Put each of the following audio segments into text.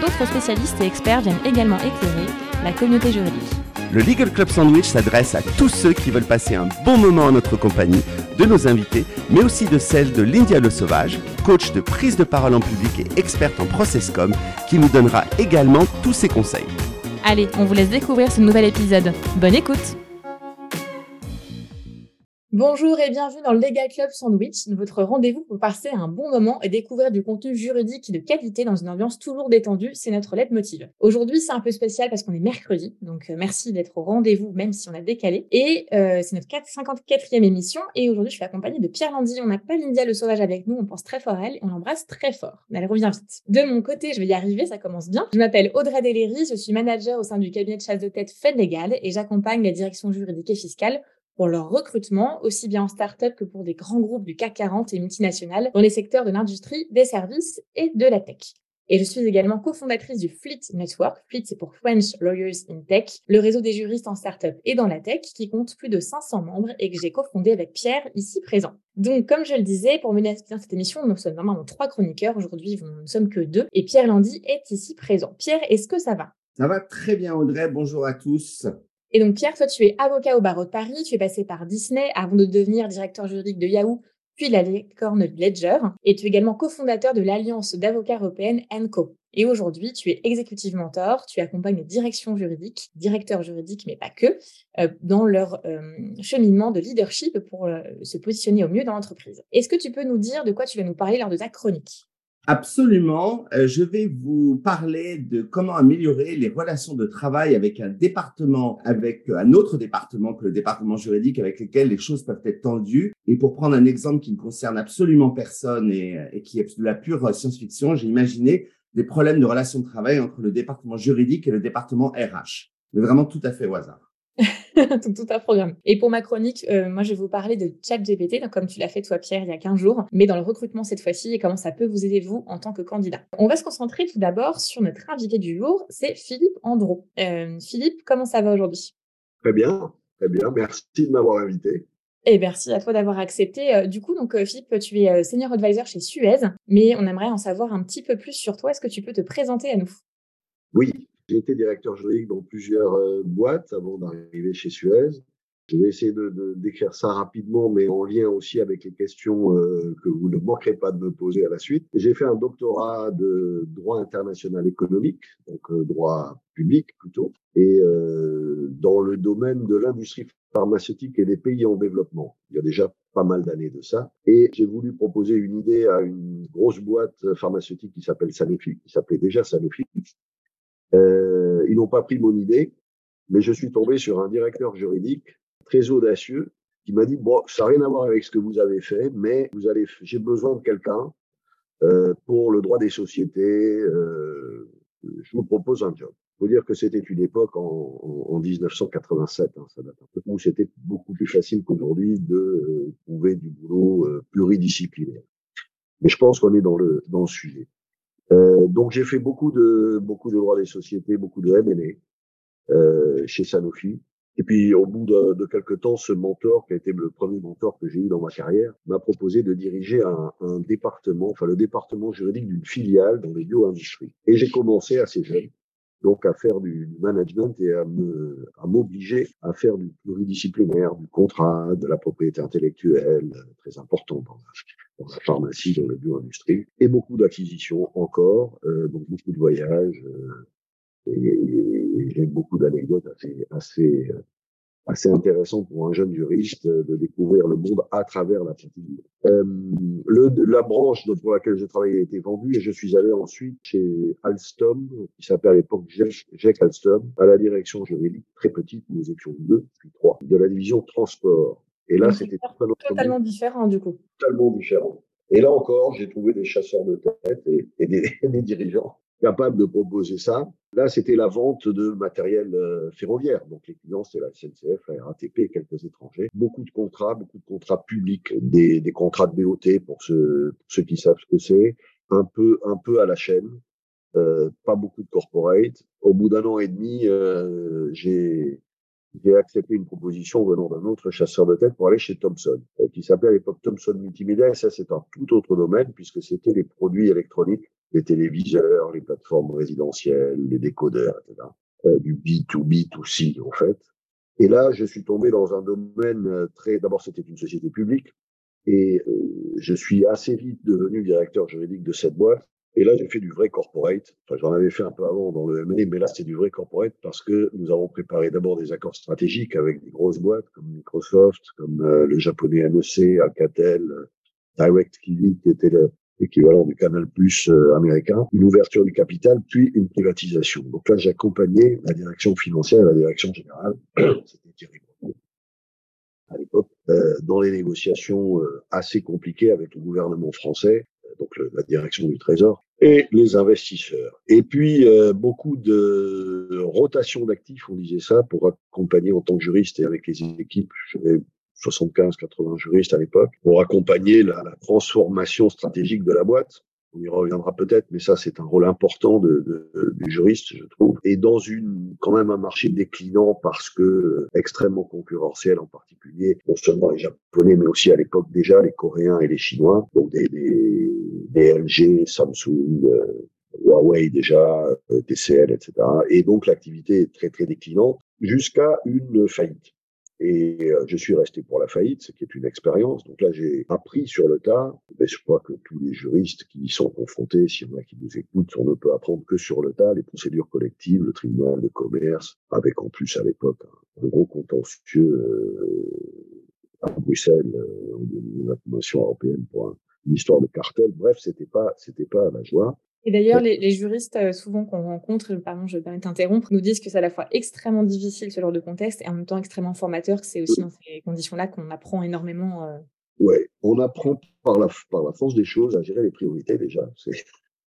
D'autres spécialistes et experts viennent également éclairer la communauté juridique. Le Legal Club Sandwich s'adresse à tous ceux qui veulent passer un bon moment en notre compagnie, de nos invités, mais aussi de celle de Lindia Le Sauvage, coach de prise de parole en public et experte en processcom, qui nous donnera également tous ses conseils. Allez, on vous laisse découvrir ce nouvel épisode. Bonne écoute Bonjour et bienvenue dans le Legal Club Sandwich, votre rendez-vous pour passer un bon moment et découvrir du contenu juridique de qualité dans une ambiance toujours détendue. C'est notre leitmotiv. Aujourd'hui, c'est un peu spécial parce qu'on est mercredi, donc euh, merci d'être au rendez-vous même si on a décalé. Et euh, c'est notre 54e émission et aujourd'hui, je suis accompagnée de Pierre Landy. On n'a pas Lydia le Sauvage avec nous, on pense très fort à elle et on l'embrasse très fort. Elle revient vite. De mon côté, je vais y arriver, ça commence bien. Je m'appelle Audrey Deléry, je suis manager au sein du cabinet de chasse de tête Fed Legal et j'accompagne la direction juridique et fiscale pour leur recrutement, aussi bien en start-up que pour des grands groupes du CAC 40 et multinationales dans les secteurs de l'industrie, des services et de la tech. Et je suis également cofondatrice du Fleet Network. Fleet, c'est pour French Lawyers in Tech, le réseau des juristes en start-up et dans la tech qui compte plus de 500 membres et que j'ai cofondé avec Pierre ici présent. Donc, comme je le disais, pour mener à cette émission, nous sommes normalement trois chroniqueurs. Aujourd'hui, nous ne sommes que deux et Pierre Landy est ici présent. Pierre, est-ce que ça va? Ça va très bien, Audrey. Bonjour à tous. Et donc, Pierre, toi, tu es avocat au barreau de Paris, tu es passé par Disney avant de devenir directeur juridique de Yahoo, puis la licorne Ledger, et tu es également cofondateur de l'Alliance d'avocats européenne ENCO. Et aujourd'hui, tu es exécutive mentor, tu accompagnes les directions juridiques, directeurs juridiques, mais pas que, euh, dans leur euh, cheminement de leadership pour euh, se positionner au mieux dans l'entreprise. Est-ce que tu peux nous dire de quoi tu vas nous parler lors de ta chronique? Absolument. Euh, je vais vous parler de comment améliorer les relations de travail avec un département, avec un autre département que le département juridique avec lequel les choses peuvent être tendues. Et pour prendre un exemple qui ne concerne absolument personne et, et qui est de la pure science-fiction, j'ai imaginé des problèmes de relations de travail entre le département juridique et le département RH. Mais vraiment tout à fait au hasard. tout, un programme. Et pour ma chronique, euh, moi, je vais vous parler de ChatGPT, donc comme tu l'as fait toi, Pierre, il y a 15 jours, mais dans le recrutement cette fois-ci et comment ça peut vous aider, vous, en tant que candidat. On va se concentrer tout d'abord sur notre invité du jour, c'est Philippe Andro. Euh, Philippe, comment ça va aujourd'hui? Très bien, très bien. Merci de m'avoir invité. Et merci à toi d'avoir accepté. Euh, du coup, donc Philippe, tu es senior advisor chez Suez, mais on aimerait en savoir un petit peu plus sur toi. Est-ce que tu peux te présenter à nous? Oui, j'ai été directeur juridique dans plusieurs euh, boîtes avant d'arriver chez Suez. Je vais essayer de, décrire ça rapidement, mais en lien aussi avec les questions euh, que vous ne manquerez pas de me poser à la suite. J'ai fait un doctorat de droit international économique, donc euh, droit public plutôt, et dans le domaine de l'industrie pharmaceutique et des pays en développement. Il y a déjà pas mal d'années de ça. Et j'ai voulu proposer une idée à une grosse boîte pharmaceutique qui s'appelle Sanofi, qui s'appelait déjà Sanofi, ils n'ont pas pris mon idée, mais je suis tombé sur un directeur juridique très audacieux qui m'a dit bon, ça n'a rien à voir avec ce que vous avez fait, mais vous allez, j'ai besoin de quelqu'un euh, pour le droit des sociétés. Euh, je vous propose un job. Faut dire que c'était une époque en, en, 1987, hein, ça date un peu, où c'était beaucoup plus facile qu'aujourd'hui de euh, trouver du boulot euh, pluridisciplinaire. Mais je pense qu'on est dans le dans le sujet. Euh, donc j'ai fait beaucoup de beaucoup de droits des sociétés, beaucoup de M&A euh, chez Sanofi. Et puis au bout de, de, quelques temps, ce mentor, qui a été le premier mentor que j'ai eu dans ma carrière, m'a proposé de diriger un, un, département, enfin le département juridique d'une filiale dans les bio-industries. Et j'ai commencé assez jeune, donc à faire du, management et à me à m'obliger à faire du pluridisciplinaire, du contrat, de la propriété intellectuelle, très important dans dans la pharmacie, dans la bio-industrie, et beaucoup d'acquisitions encore, euh, donc beaucoup de voyages, euh, et, et, beaucoup d'anecdotes assez, assez, euh, assez intéressantes pour un jeune juriste de découvrir le monde à travers la pratique. Euh, le, la branche pour laquelle je travaillais a été vendue et je suis allé ensuite chez Alstom, qui s'appelait à l'époque Jack Alstom, à la direction juridique, très petite, nous étions deux, puis trois, de la division transport. Et là, c'était totalement, différent, du coup. Totalement différent. Et là encore, j'ai trouvé des chasseurs de tête et, des, des, dirigeants capable de proposer ça. Là, c'était la vente de matériel euh, ferroviaire. Donc, les clients, c'est la SNCF, la RATP quelques étrangers. Beaucoup de contrats, beaucoup de contrats publics, des, des contrats de BOT pour ceux, pour ceux qui savent ce que c'est, un peu, un peu à la chaîne, euh, pas beaucoup de corporate. Au bout d'un an et demi, euh, j'ai j'ai accepté une proposition venant d'un autre chasseur de tête pour aller chez Thomson, euh, qui s'appelait à l'époque Thomson Multimédia, et ça c'est un tout autre domaine, puisque c'était les produits électroniques, les téléviseurs, les plateformes résidentielles, les décodeurs, etc. Euh, du B2B2C en fait. Et là, je suis tombé dans un domaine euh, très... D'abord, c'était une société publique, et je suis assez vite devenu directeur juridique de cette boîte, et là, j'ai fait du vrai corporate. Enfin, j'en avais fait un peu avant dans le M&A, mais là, c'est du vrai corporate parce que nous avons préparé d'abord des accords stratégiques avec des grosses boîtes comme Microsoft, comme euh, le japonais NEC, Alcatel, euh, DirecTV, qui était l'équivalent du Canal Plus euh, américain, une ouverture du capital, puis une privatisation. Donc là, j'accompagnais la direction financière et la direction générale. C'était terrible à l'époque, dans les négociations assez compliquées avec le gouvernement français donc la direction du Trésor, et les investisseurs. Et puis, euh, beaucoup de rotation d'actifs, on disait ça, pour accompagner en tant que juriste et avec les équipes, j'avais 75, 80 juristes à l'époque, pour accompagner la, la transformation stratégique de la boîte on y reviendra peut-être, mais ça c'est un rôle important de, de, du juriste, je trouve. Et dans une quand même un marché déclinant parce que euh, extrêmement concurrentiel en particulier, non seulement les Japonais, mais aussi à l'époque déjà les Coréens et les Chinois, donc des, des, des LG, Samsung, euh, Huawei déjà, euh, TCL, etc. Et donc l'activité est très très déclinante jusqu'à une faillite. Et euh, je suis resté pour la faillite, ce qui est une expérience. Donc là, j'ai appris sur le tas. Mais je crois que tous les juristes qui y sont confrontés, s'il y en a qui nous écoutent, on ne peut apprendre que sur le tas les procédures collectives, le tribunal de commerce, avec en plus à l'époque un, gros contentieux euh, à Bruxelles, euh, la Commission européenne pour une histoire de cartel. Bref, c'était pas, c'était pas la joie. Et d'ailleurs, les, les, juristes, euh, souvent qu'on rencontre, pardon, je vais pas t'interrompre, nous disent que c'est à la fois extrêmement difficile ce genre de contexte et en même temps extrêmement formateur, que c'est aussi dans ces conditions-là qu'on apprend énormément. Euh... Ouais, on apprend par la, par la force des choses à gérer les priorités déjà.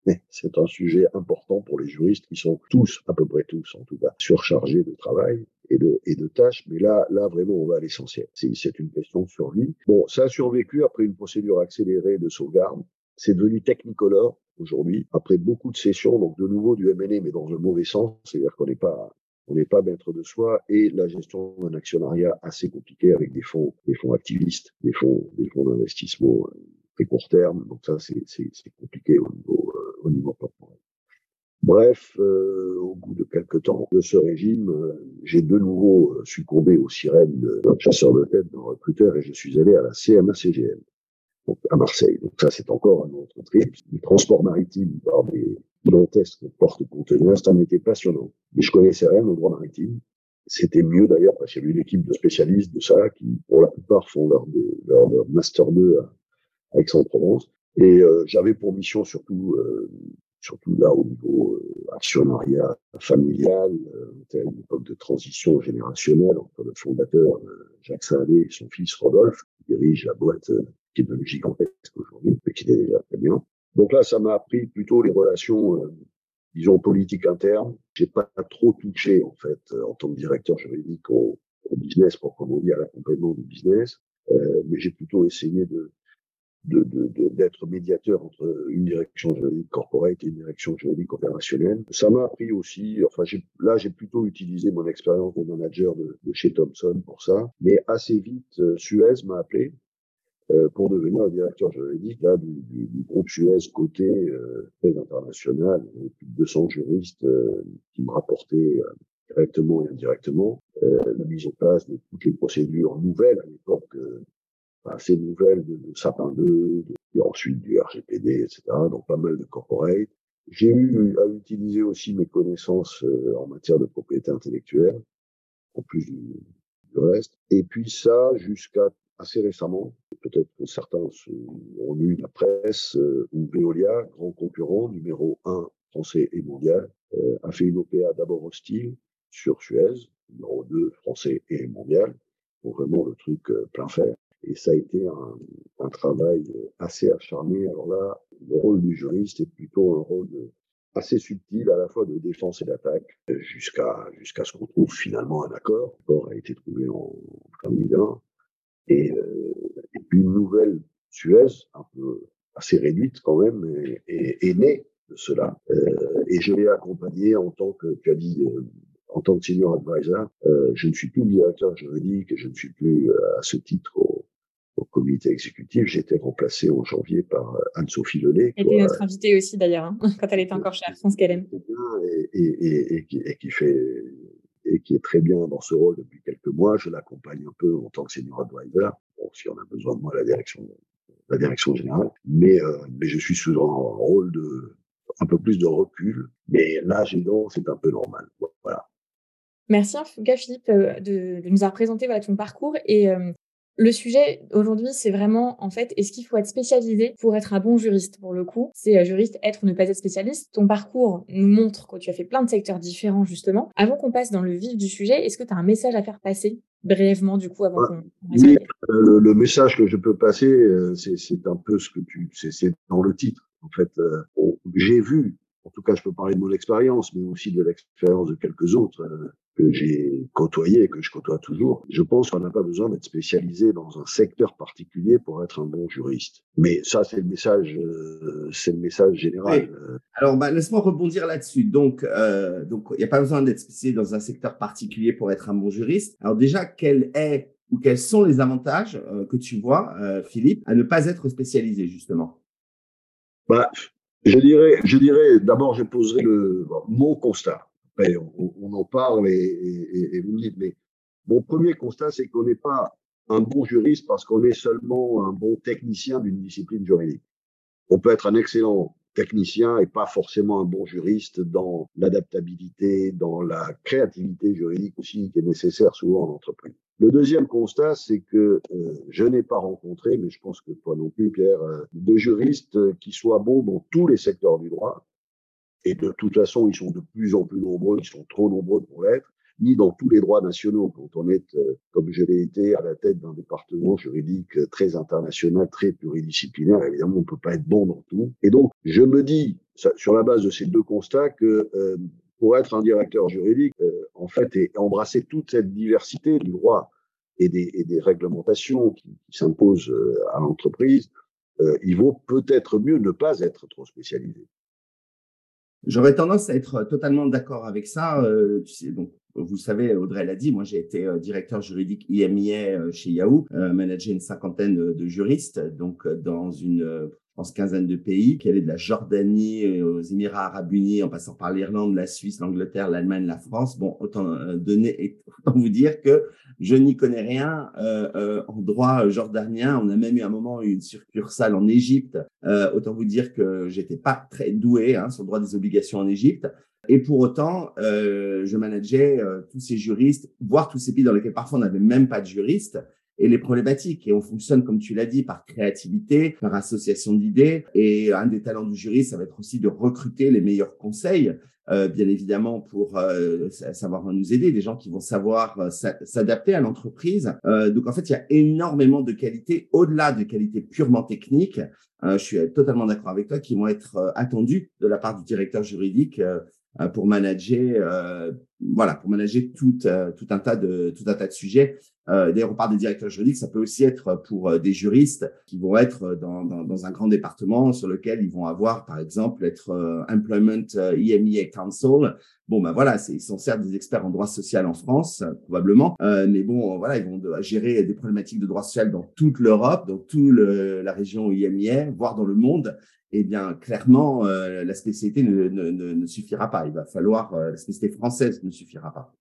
C'est un sujet important pour les juristes qui sont tous, à peu près tous en tout cas, surchargés de travail et de, et de tâches. Mais là, là vraiment, on va à l'essentiel. C'est une question de survie. Bon, ça a survécu après une procédure accélérée de sauvegarde. C'est devenu technicolor aujourd'hui, après beaucoup de sessions, donc de nouveau du M&A, mais dans le mauvais sens, c'est-à-dire qu'on n'est pas on n'est pas maître de soi et la gestion d'un actionnariat assez compliqué avec des fonds, des fonds activistes, des fonds, des fonds d'investissement euh, très court terme. Donc ça, c'est, c'est, compliqué au niveau, euh, au niveau corporel. Bref, euh, au bout de quelques temps de ce régime, j'ai de nouveau succombé aux sirènes d'un chasseur de tête, d'un recruteur, et je suis allé à la CMA-CGM donc à Marseille. Donc ça, c'est encore un autre trip. Le transport maritime par des gigantesques porte-conteneurs, ça m'était passionnant. Mais je connaissais rien au droit maritime. C'était mieux d'ailleurs parce qu'il y avait une équipe de spécialistes de ça qui, pour la plupart, font leur, leur, leur master 2 à Aix-en-Provence. Et euh, j'avais pour mission surtout, euh, surtout là au niveau euh, actionnariat familial, à une époque de transition générationnelle entre le fondateur Jacques Salé et son fils Rodolphe, qui dirige la boîte qui est devenu gigantesque aujourd'hui, mais qui était déjà très bien. Donc là, ça m'a appris plutôt les relations, euh, disons, politiques internes. J'ai pas trop touché, en fait, euh, en tant que directeur juridique au, au business, proprement dit, à l'accompagnement du business, euh, mais j'ai plutôt essayé de d'être de, de, médiateur entre une direction juridique corporate et une direction juridique opérationnelle. Ça m'a appris aussi, enfin là j'ai plutôt utilisé mon expérience de manager de, de, chez Thomson pour ça, mais assez vite Suez m'a appelé euh, pour devenir directeur juridique là, du, du, du groupe Suez côté euh, très international, plus de 200 juristes euh, qui me rapportaient euh, directement et indirectement la mise en place de toutes les procédures nouvelles à l'époque, assez nouvelles de, de Sapin 2, et ensuite du RGPD, etc. Donc pas mal de corporate. J'ai eu à utiliser aussi mes connaissances en matière de propriété intellectuelle, en plus du, du reste. Et puis ça jusqu'à assez récemment, peut-être que certains ont lu la presse, euh, où Veolia, grand concurrent, numéro 1 français et mondial, euh, a fait une OPA d'abord hostile sur Suez, numéro 2 français et mondial, pour vraiment le truc euh, plein fer. Et ça a été un, un, travail assez acharné. Alors là, le rôle du juriste est plutôt un rôle assez subtil à la fois de défense et d'attaque, jusqu'à jusqu'à ce qu'on trouve finalement un accord. L'accord a été trouvé en 2001. Et, euh, et puis une nouvelle Suez, un peu assez réduite quand même, est, est, née de cela. Euh, et je l'ai accompagné en tant que, tu as dit, euh, en tant que senior advisor. Euh, je ne suis plus directeur juridique, je ne suis plus euh, à ce titre au, au comité exécutif. J'ai été remplacé en janvier par euh, Anne-Sophie Lelay. Elle était notre invitée aussi d'ailleurs, hein, quand elle était encore chez Air France KLM. Et, et, et, et, qui, et qui fait et qui est très bien dans ce rôle depuis quelques mois. Je l'accompagne un peu en tant que senior advisor. Bon, si on a besoin de moi, la direction, la direction générale. Mais, euh, je suis sous un rôle de un peu plus de recul. Mais l'âge aidant, c'est un peu normal. Voilà. Merci en tout Philippe, euh, de, nous avoir présenté ton parcours. Et euh, le sujet aujourd'hui, c'est vraiment, en fait, est-ce qu'il faut être spécialisé pour être un bon juriste Pour le coup, c'est euh, juriste, être ou ne pas être spécialiste. Ton parcours nous montre que tu as fait plein de secteurs différents, justement. Avant qu'on passe dans le vif du sujet, est-ce que tu as un message à faire passer brièvement, du coup, avant qu'on... Oui, euh, le, le message que je peux passer, euh, c'est c'est un peu ce que tu, c'est c'est dans le titre. En fait, j'ai vu, en tout cas, je peux parler de mon expérience, mais aussi de l'expérience de quelques autres euh, que j'ai côtoyés et que je côtoie toujours. Je pense qu'on n'a pas besoin d'être spécialisé dans un secteur particulier pour être un bon juriste. Mais ça, c'est le message, euh, c'est le message général. Alors, bah, laisse-moi rebondir là-dessus. Donc, euh, donc, il n'y a pas besoin d'être spécialisé dans un secteur particulier pour être un bon juriste. Alors déjà, quel est ou quels sont les avantages euh, que tu vois, euh, Philippe, à ne pas être spécialisé justement? Bah, je dirais, je dirais, d'abord, je poserai le, bon, mon constat. On, en parle et, vous me dites, mais mon premier constat, c'est qu'on n'est pas un bon juriste parce qu'on est seulement un bon technicien d'une discipline juridique. On peut être un excellent technicien et pas forcément un bon juriste dans l'adaptabilité, dans la créativité juridique aussi qui est nécessaire souvent en entreprise. Le deuxième constat, c'est que euh, je n'ai pas rencontré, mais je pense que toi non plus, Pierre, euh, de juristes qui soient bons dans tous les secteurs du droit. Et de toute façon, ils sont de plus en plus nombreux, ils sont trop nombreux pour l'être, ni dans tous les droits nationaux. Quand on est, euh, comme je l'ai été, à la tête d'un département juridique très international, très pluridisciplinaire, évidemment, on peut pas être bon dans tout. Et donc, je me dis, sur la base de ces deux constats, que euh, pour être un directeur juridique, euh, en fait, et embrasser toute cette diversité du droit et des, et des réglementations qui, qui s'imposent euh, à l'entreprise, euh, il vaut peut-être mieux ne pas être trop spécialisé. J'aurais tendance à être totalement d'accord avec ça. Euh, tu sais, donc, vous savez, Audrey l'a dit, moi j'ai été euh, directeur juridique IMIA euh, chez Yahoo, euh, manager une cinquantaine de, juristes, donc euh, dans une, euh, pense, quinzaine de pays, qui allaient de la Jordanie euh, aux Émirats Arabes Unis, en passant par l'Irlande, la Suisse, l'Angleterre, l'Allemagne, la France. Bon, autant euh, donner, autant vous dire que je n'y connais rien euh, euh, en droit jordanien. On a même eu un moment une succursale en Égypte. Euh, autant vous dire que j'étais pas très doué hein, sur le droit des obligations en Égypte. Et pour autant, euh, je manageais euh, tous ces juristes, voire tous ces pays dans lesquels parfois on n'avait même pas de juristes, et les problématiques. Et on fonctionne, comme tu l'as dit, par créativité, par association d'idées. Et un des talents du juriste, ça va être aussi de recruter les meilleurs conseils, euh, bien évidemment, pour euh, savoir nous aider, des gens qui vont savoir euh, s'adapter à l'entreprise. Euh, donc, en fait, il y a énormément de qualités, au-delà de qualités purement techniques. Euh, je suis totalement d'accord avec toi, qui vont être attendues de la part du directeur juridique pour manager, voilà, pour manager tout, euh, tout un tas de tout un tas de sujets. Euh, D'ailleurs, on parle des directeurs juridiques, ça peut aussi être pour euh, des juristes qui vont être dans, dans, dans, un grand département sur lequel ils vont avoir, par exemple, être euh, Employment EMEA Council. Bon, ben voilà, ils sont certes des experts en droit social en France, probablement, euh, mais bon, voilà, ils vont gérer des problématiques de droit social dans toute l'Europe, dans toute la région EMEA, voire dans le monde eh bien, clairement, euh, la spécialité ne, ne, ne, suffira pas. Il va falloir, euh, la spécialité française suffira pas.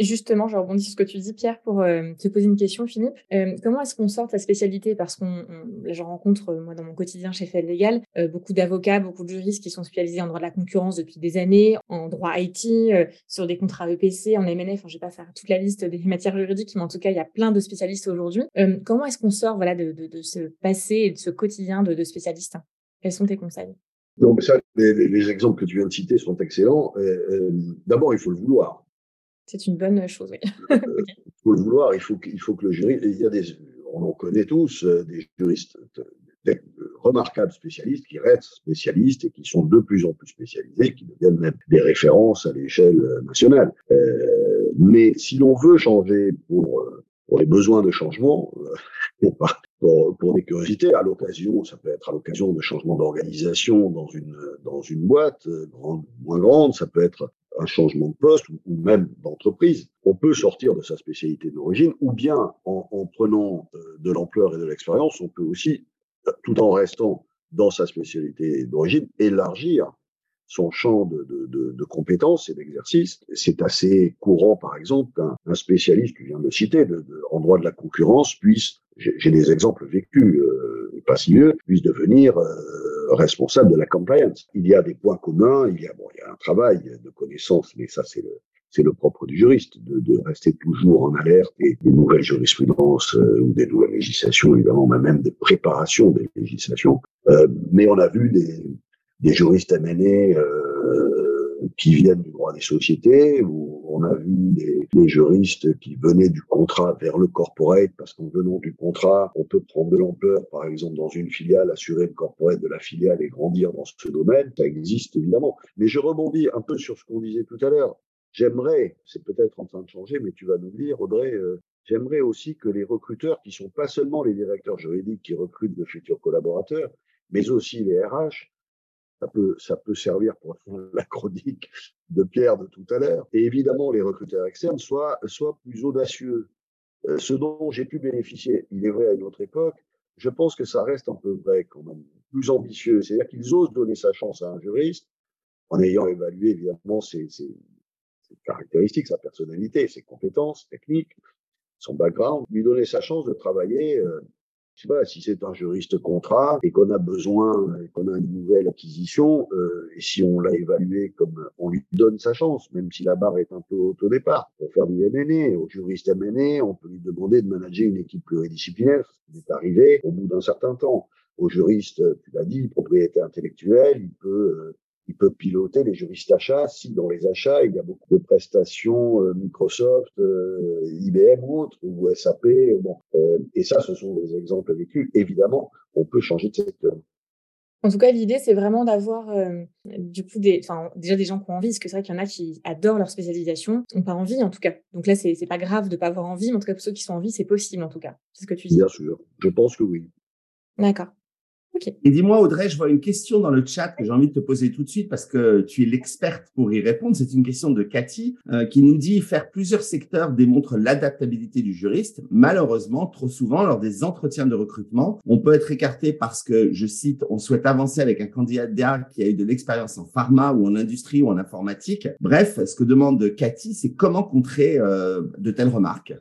Justement, je rebondis sur ce que tu dis, Pierre, pour euh, te poser une question, Philippe. Euh, comment est-ce qu'on sort ta spécialité? Parce qu'on, je rencontre, euh, moi, dans mon quotidien chez Fed Legal, beaucoup d'avocats, beaucoup de juristes qui sont spécialisés en droit de la concurrence depuis des années, en droit IT, sur des contrats EPC, en MNF. Enfin, je vais pas faire toute la liste des matières juridiques, mais en tout cas, il y a plein de spécialistes aujourd'hui. Comment est-ce qu'on sort, voilà, de, de, de, ce passé et de ce quotidien de, de spécialistes Quels sont tes conseils? Non, mais ça, les, les, exemples que tu viens de citer sont excellents. Euh, D'abord, il faut le vouloir. C'est une bonne chose, oui. okay. Il faut le vouloir, il faut, il faut que le jury, il y a des, on en connaît tous, euh, des juristes des remarquables spécialistes qui restent spécialistes et qui sont de plus en plus spécialisés, qui deviennent même des références à l'échelle nationale. Euh, mais si l'on veut changer pour, pour les besoins de changement, euh, pour, pour des curiosités, à l'occasion, ça peut être à l'occasion de changement d'organisation dans une, boîte, euh, grande, moins grande, ça peut être un changement de poste ou, même d'entreprise. On peut sortir de sa spécialité d'origine ou bien en, en prenant euh, de l'ampleur et de l'expérience, on peut aussi, tout en restant dans sa spécialité d'origine, élargir son champ de, de, compétences et d'exercice. C'est assez courant, par exemple, qu'un un spécialiste, tu viens de le citer, en droit de la concurrence puisse, j'ai des exemples vécus, euh, pas si mieux, puisse devenir euh, responsable de la compliance. Il y a des points communs, il y a, bon, il y a un travail de connaissance, mais ça c'est le, propre du juriste, de, rester toujours en alerte des nouvelles jurisprudences euh, ou des nouvelles législations, évidemment, même des préparations des législations. Mais on a vu des, des juristes amenés euh, qui viennent du droit des sociétés, où on a vu des, des, juristes qui venaient du contrat vers le corporate, parce qu'en venant du contrat, on peut prendre de l'ampleur, par exemple dans une filiale, assurer le corporate de la filiale et grandir dans ce domaine, ça existe évidemment. Mais je rebondis un peu sur ce qu'on disait tout à l'heure. J'aimerais, c'est peut-être en train de changer, mais tu vas nous dire, Audrey, euh, j'aimerais aussi que les recruteurs, qui sont pas seulement les directeurs juridiques qui recrutent de futurs collaborateurs, mais aussi les RH, ça peut, ça peut servir pour la chronique de Pierre de tout à l'heure. Et évidemment, les recruteurs externes soient, soient plus audacieux. Euh, ce dont j'ai pu bénéficier, il est vrai à une autre époque, je pense que ça reste un peu vrai quand même, plus ambitieux. C'est-à-dire qu'ils osent donner sa chance à un juriste en ayant évalué évidemment ses, ses, ses caractéristiques, sa personnalité, ses compétences techniques, son background, lui donner sa chance de travailler euh, sais pas, si c'est un juriste contrat et qu'on a besoin, qu'on a une nouvelle acquisition, euh, et si on l'a évalué comme on lui donne sa chance, même si la barre est un peu haute au départ, pour faire du MNE, au juriste MNE, on peut lui demander de manager une équipe pluridisciplinaire, ce qui est arrivé au bout d'un certain temps. Au juriste, tu l'as dit, propriété intellectuelle, il peut euh, il peut piloter les juristes achats si dans les achats il y a beaucoup de prestations euh, Microsoft, euh, IBM ou autres ou SAP. Bon, euh, et ça, ce sont des exemples vécus. Évidemment, on peut changer de secteur. En tout cas, l'idée, c'est vraiment d'avoir du coup des, enfin, déjà des gens qui ont envie, parce que c'est vrai qu'il y en a qui adorent leur spécialisation, n'ont pas envie en tout cas. Donc là, c'est, pas grave de pas avoir envie, mais en tout cas pour ceux qui sont en envie, c'est possible en tout cas. C'est ce que tu dis. Bien sûr, je pense que oui. D'accord. Et dis-moi, Audrey, je vois une question dans le chat que j'ai envie de te poser tout de suite parce que tu es l'experte pour y répondre. C'est une question de Cathy euh, qui nous dit faire plusieurs secteurs démontre l'adaptabilité du juriste. Malheureusement, trop souvent, lors des entretiens de recrutement, on peut être écarté parce que, je cite, on souhaite avancer avec un candidat qui a eu de l'expérience en pharma ou en industrie ou en informatique. Bref, ce que demande Cathy, c'est comment contrer euh, de telles remarques.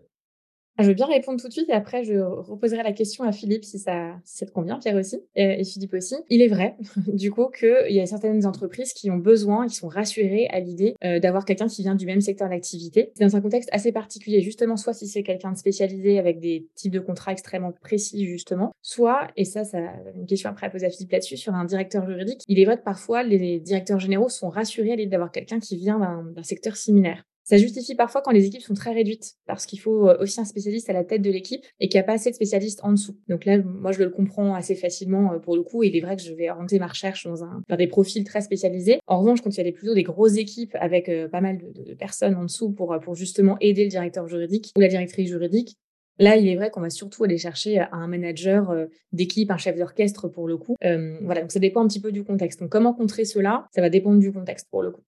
Je veux bien répondre tout de suite et après je reposerai la question à Philippe si ça, ça te convient, Pierre aussi, et, Philippe aussi. Il est vrai, du coup, qu'il y a certaines entreprises qui ont besoin, qui sont rassurées à l'idée euh, d'avoir quelqu'un qui vient du même secteur d'activité. C'est dans un contexte assez particulier, justement, soit si c'est quelqu'un de spécialisé avec des types de contrats extrêmement précis, justement, soit, et ça, ça une question après à poser à Philippe là-dessus, sur un directeur juridique. Il est vrai que parfois les directeurs généraux sont rassurés à l'idée d'avoir quelqu'un qui vient d'un secteur similaire. Ça justifie parfois quand les équipes sont très réduites, parce qu'il faut euh, aussi un spécialiste à la tête de l'équipe et qu'il n'y a pas assez de spécialistes en dessous. Donc là, moi, je le comprends assez facilement euh, pour le coup. Et il est vrai que je vais orienter ma recherche dans des profils très spécialisés. En revanche, quand il y a des, plutôt des grosses équipes avec euh, pas mal de, personnes en dessous pour, pour justement aider le directeur juridique ou la directrice juridique, Là, il est vrai qu'on va surtout aller chercher un manager d'équipe, un chef d'orchestre pour le coup. Voilà, donc ça dépend un petit peu du contexte. Donc comment contrer cela? Ça va dépendre du contexte pour le coup.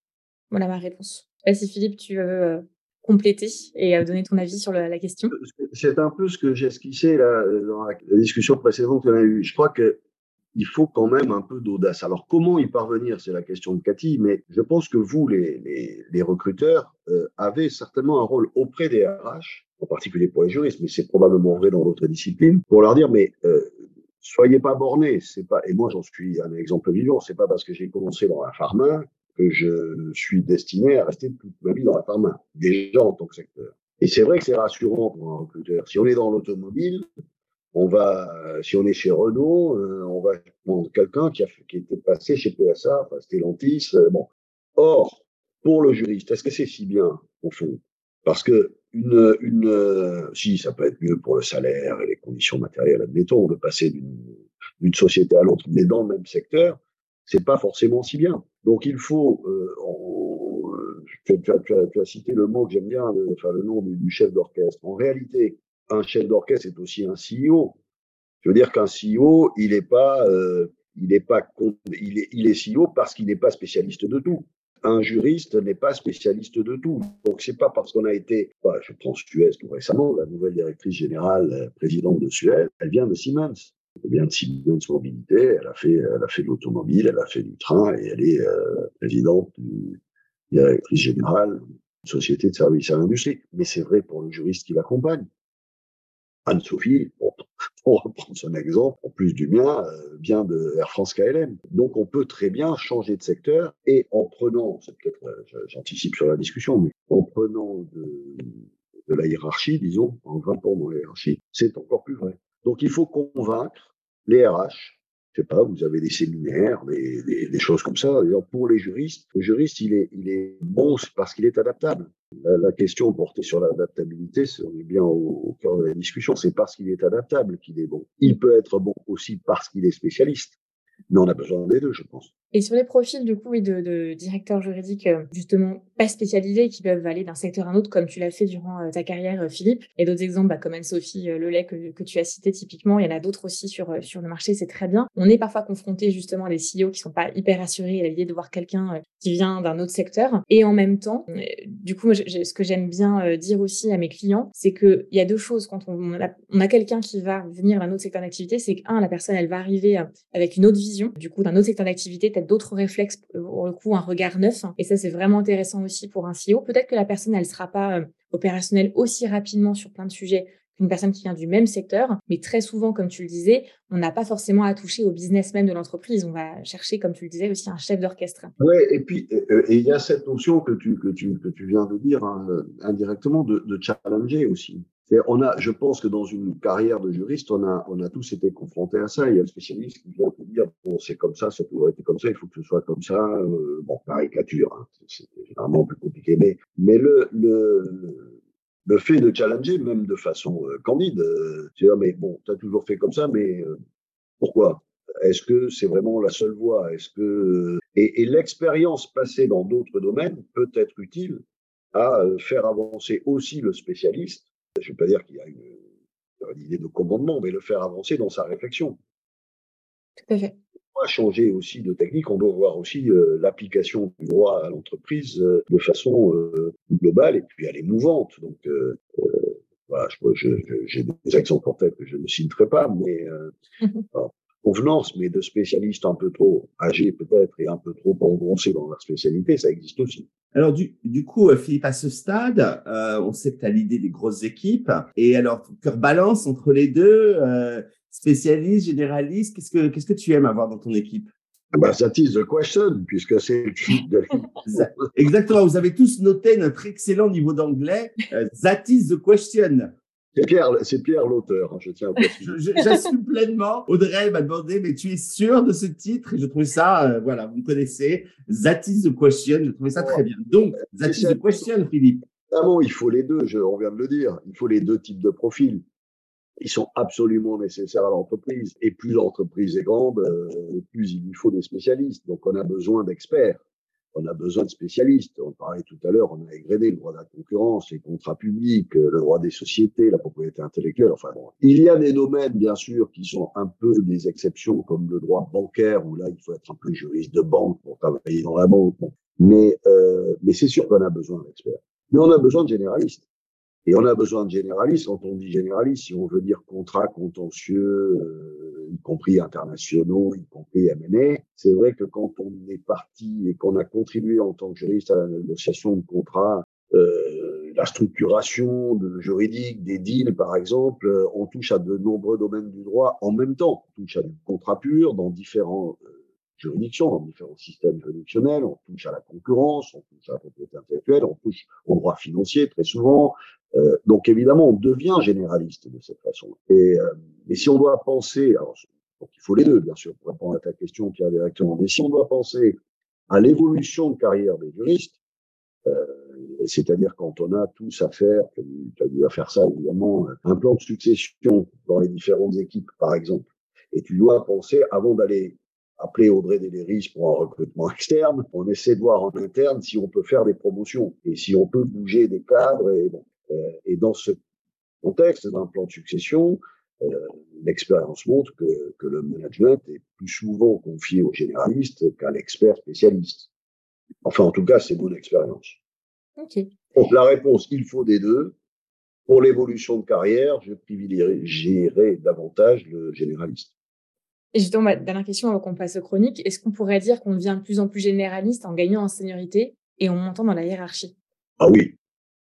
Voilà ma réponse si Philippe, tu veux euh, compléter et euh, donner ton avis sur la, question. C'est un peu ce que j'ai esquissé là, dans la, discussion précédente qu'on a eue. Je crois que il faut quand même un peu d'audace. Alors, comment y parvenir C'est la question de Cathy, mais je pense que vous, les, recruteurs, euh, avez certainement un rôle auprès des RH, en particulier pour les juristes, mais c'est probablement vrai dans d'autres disciplines, pour leur dire, mais euh, soyez pas bornés. Et moi, j'en suis un exemple vivant. C'est pas parce que j'ai commencé dans la pharma que je suis destiné à rester toute ma vie dans la pharma, déjà en tant que secteur. Et c'est vrai que c'est rassurant pour un recruteur. Si on est dans l'automobile, on va, si on est chez Renault, euh, on va prendre quelqu'un qui a qui était passé chez PSA, enfin Stellantis. Euh, bon. Or, pour le juriste, est-ce que c'est si bien au fond? Parce que une, une, si ça peut être mieux pour le salaire et les conditions matérielles, admettons, de passer d'une d'une société à l'autre, mais dans le même secteur, c'est pas forcément si bien. Donc il faut, euh, tu, as, cité le mot que j'aime bien, le, enfin, le nom du, chef d'orchestre. En réalité, un chef d'orchestre est aussi un CEO. Je veux dire qu'un CEO, il n'est pas, euh, il n'est pas, il est, il est CEO parce qu'il n'est pas spécialiste de tout. Un juriste n'est pas spécialiste de tout. Donc c'est pas parce qu'on a été, bah, je prends Suez tout récemment, la nouvelle directrice générale, euh, présidente de Suez, elle vient de Siemens. Elle vient de Mobilité, elle a fait, elle a fait de l'automobile, elle a fait du train et elle est euh, présidente du, directrice générale d'une société de services à l'industrie. Mais c'est vrai pour le juriste qui l'accompagne. Anne-Sophie, pour, pour, reprendre son exemple, en plus du mien, euh, vient de Air France KLM. Donc on peut très bien changer de secteur et en prenant, c'est peut-être, euh, j'anticipe sur la discussion, mais en prenant de, de la hiérarchie, disons, en grimpant dans la hiérarchie, c'est encore plus vrai. Donc il faut convaincre les RH je sais pas, vous avez des séminaires, des, choses comme ça. Pour les juristes, le juriste, il est, il est bon parce qu'il est adaptable. La, question portée sur l'adaptabilité, c'est bien au, au, cœur de la discussion. C'est parce qu'il est adaptable qu'il est bon. Il peut être bon aussi parce qu'il est spécialiste. Mais on a besoin des deux, je pense. Et sur les profils, du coup, oui, de, de directeurs juridiques, euh, justement, pas spécialisés, qui peuvent aller d'un secteur à un autre, comme tu l'as fait durant euh, ta carrière, euh, Philippe. Et d'autres exemples, bah, comme Anne-Sophie Lelay, que, tu as cité typiquement. Il y en a d'autres aussi sur, sur le marché, c'est très bien. On est parfois confronté, justement, à des CEO qui sont pas hyper assurés à l'idée de voir quelqu'un qui vient d'un autre secteur. Et en même temps, du coup, ce que j'aime bien dire aussi à mes clients, c'est qu'il y a deux choses. Quand on a, on a quelqu'un qui va venir d'un autre secteur d'activité, c'est qu'un, la personne, elle va arriver avec une autre vision, du coup, d'un autre secteur d'activité, d'autres réflexes, pour le coup, un regard neuf. Et ça, c'est vraiment intéressant aussi pour un CEO. Peut-être que la personne, elle sera pas euh, opérationnelle aussi rapidement sur plein de sujets qu'une personne qui vient du même secteur. Mais très souvent, comme tu le disais, on n'a pas forcément à toucher au business même de l'entreprise. On va chercher, comme tu le disais, aussi un chef d'orchestre. Oui, et puis il y a cette notion que tu, que tu, que tu viens de dire hein, indirectement de, de challenger aussi. On a, je pense que dans une carrière de juriste, on a, on a tous été confrontés à ça. Il y a le spécialiste qui vient te dire bon, c'est comme ça, ça a toujours été comme ça, il faut que ce soit comme ça. Euh, bon, caricature, hein, c'est généralement plus compliqué, mais, mais le, le, le fait de challenger, même de façon euh, candide, euh, tu dire mais bon, tu as toujours fait comme ça, mais euh, pourquoi? Est-ce que c'est vraiment la seule voie? Est-ce que et, l'expérience passée dans d'autres domaines peut être utile à faire avancer aussi le spécialiste je ne vais pas dire qu'il y a une, une, idée de commandement, mais le faire avancer dans sa réflexion. Tout à fait. On doit changer aussi de technique, on doit voir aussi euh, l'application du droit à l'entreprise euh, de façon euh, globale et puis elle est mouvante. Donc euh, voilà, j'ai des exemples en tête que je ne citerai pas, mais convenance, mais de spécialistes un peu trop âgés peut-être et un peu trop engoncés dans leur spécialité, ça existe aussi. Alors du, du coup, euh, Philippe, à ce stade, euh, on sait que tu as l'idée des grosses équipes. Et alors, cœur balance entre les deux, euh, spécialiste, généraliste, qu'est-ce que qu'est-ce que tu aimes avoir dans ton équipe? Bah, that is the question, puisque c'est le titre de Exactement, vous avez tous noté notre excellent niveau d'anglais. Uh, that is the question. C'est Pierre, c'est Pierre l'auteur, hein, je tiens à préciser. J'assume pleinement. Audrey m'a demandé, mais tu es sûr de ce titre? Et je trouvais ça, euh, voilà, vous me connaissez. That is the question. Je trouvais ça très bien. Donc, that is the question, Philippe. Évidemment, il faut les deux. Je, on vient de le dire. Il faut les deux types de profils. Ils sont absolument nécessaires à l'entreprise. Et plus l'entreprise est grande, euh, plus il lui faut des spécialistes. Donc, on a besoin d'experts on a besoin de spécialistes. On parlait tout à l'heure, on a égrené le droit de la concurrence, les contrats publics, le droit des sociétés, la propriété intellectuelle. Enfin bon, il y a des domaines, bien sûr, qui sont un peu des exceptions, comme le droit bancaire, où là, il faut être un peu juriste de banque pour travailler dans la banque. Mais, euh, mais c'est sûr qu'on a besoin d'experts. Mais on a besoin de généralistes. Et on a besoin de généralistes. Quand on dit généraliste, si on veut dire contrat contentieux, euh, y compris internationaux, y compris M&A, c'est vrai que quand on est parti et qu'on a contribué en tant que juriste à la négociation de contrats, euh, la structuration de juridique des deals, par exemple, euh, on touche à de nombreux domaines du droit en même temps. On touche à du contrat pur dans différents euh, juridictions, dans différents systèmes juridictionnels, on touche à la concurrence, on touche à la propriété intellectuelle, on touche au droit financier très souvent. Euh, donc évidemment, on devient généraliste de cette façon. Et, euh, et si on doit penser, alors donc il faut les deux bien sûr pour répondre à ta question Pierre directement, mais si on doit penser à l'évolution de carrière des juristes, euh, c'est-à-dire quand on a tous à faire, tu as dû faire ça évidemment, un plan de succession dans les différentes équipes par exemple, Et tu dois penser, avant d'aller appeler Audrey Deléris pour un recrutement externe, on essaie de voir en interne si on peut faire des promotions et si on peut bouger des cadres. Et, bon, euh, et dans ce contexte d'un plan de succession, euh, l'expérience montre que, que, le management est plus souvent confié au généraliste qu'à l'expert spécialiste. Enfin, en tout cas, c'est mon expérience. Okay. Donc, la réponse, il faut des deux. Pour l'évolution de carrière, je privilégierais davantage le généraliste. Et justement, ma dernière question avant qu'on passe aux chroniques, est-ce qu'on pourrait dire qu'on devient de plus en plus généraliste en gagnant en seniorité et en montant dans la hiérarchie? Ah oui.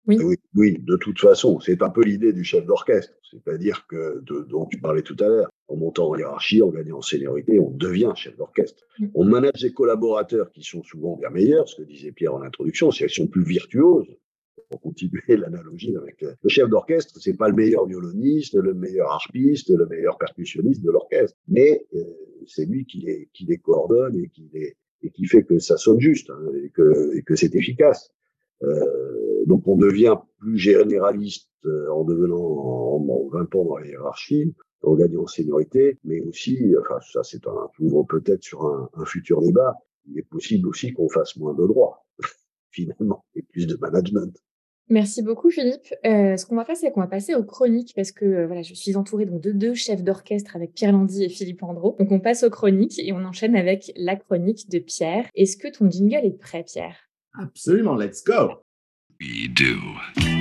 Oui. oui. oui, de toute façon, c'est un peu l'idée du chef d'orchestre, c'est-à-dire que de, dont tu parlais tout à l'heure, en montant en hiérarchie, en gagnant en seniorité, on devient chef d'orchestre. Mm. On manage des collaborateurs qui sont souvent bien meilleurs, ce que disait Pierre en introduction, c'est qu'elles sont plus virtuoses, pour continuer l'analogie avec le, chef d'orchestre, c'est pas le meilleur violoniste, le meilleur harpiste, le meilleur percussionniste de l'orchestre, mais euh, c'est lui qui les, qui les coordonne et qui les et qui fait que ça sonne juste hein, et que et que c'est efficace. Euh, donc on devient plus généraliste euh, en devenant en, en 20 ans dans la hiérarchie, en gagnant en seniorité, mais aussi, enfin ça c'est un peut-être sur un, un, futur débat. Il est possible aussi qu'on fasse moins de droits finalement et plus de management. Merci beaucoup Philippe. Euh, ce qu'on va faire, c'est qu'on va passer aux chroniques parce que euh, voilà, je suis entourée donc, de deux chefs d'orchestre avec Pierre Landy et Philippe Andro. Donc on passe aux chroniques et on enchaîne avec la chronique de Pierre. Est-ce que ton jingle est prêt, Pierre? Absolument, let's go. We do.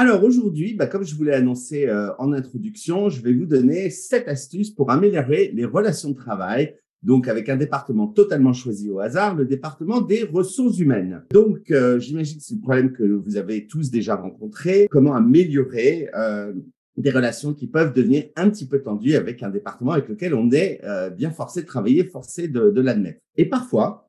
Alors aujourd'hui, bah, comme je vous l'ai annoncé euh, en introduction, je vais vous donner sept astuces pour améliorer les relations de travail. Donc avec un département totalement choisi au hasard, le département des ressources humaines. Donc euh, j'imagine que c'est le problème que vous avez tous déjà rencontré. Comment améliorer euh, des relations qui peuvent devenir un petit peu tendues avec un département avec lequel on est bien forcé de travailler, forcé de, de l'admettre. Et parfois,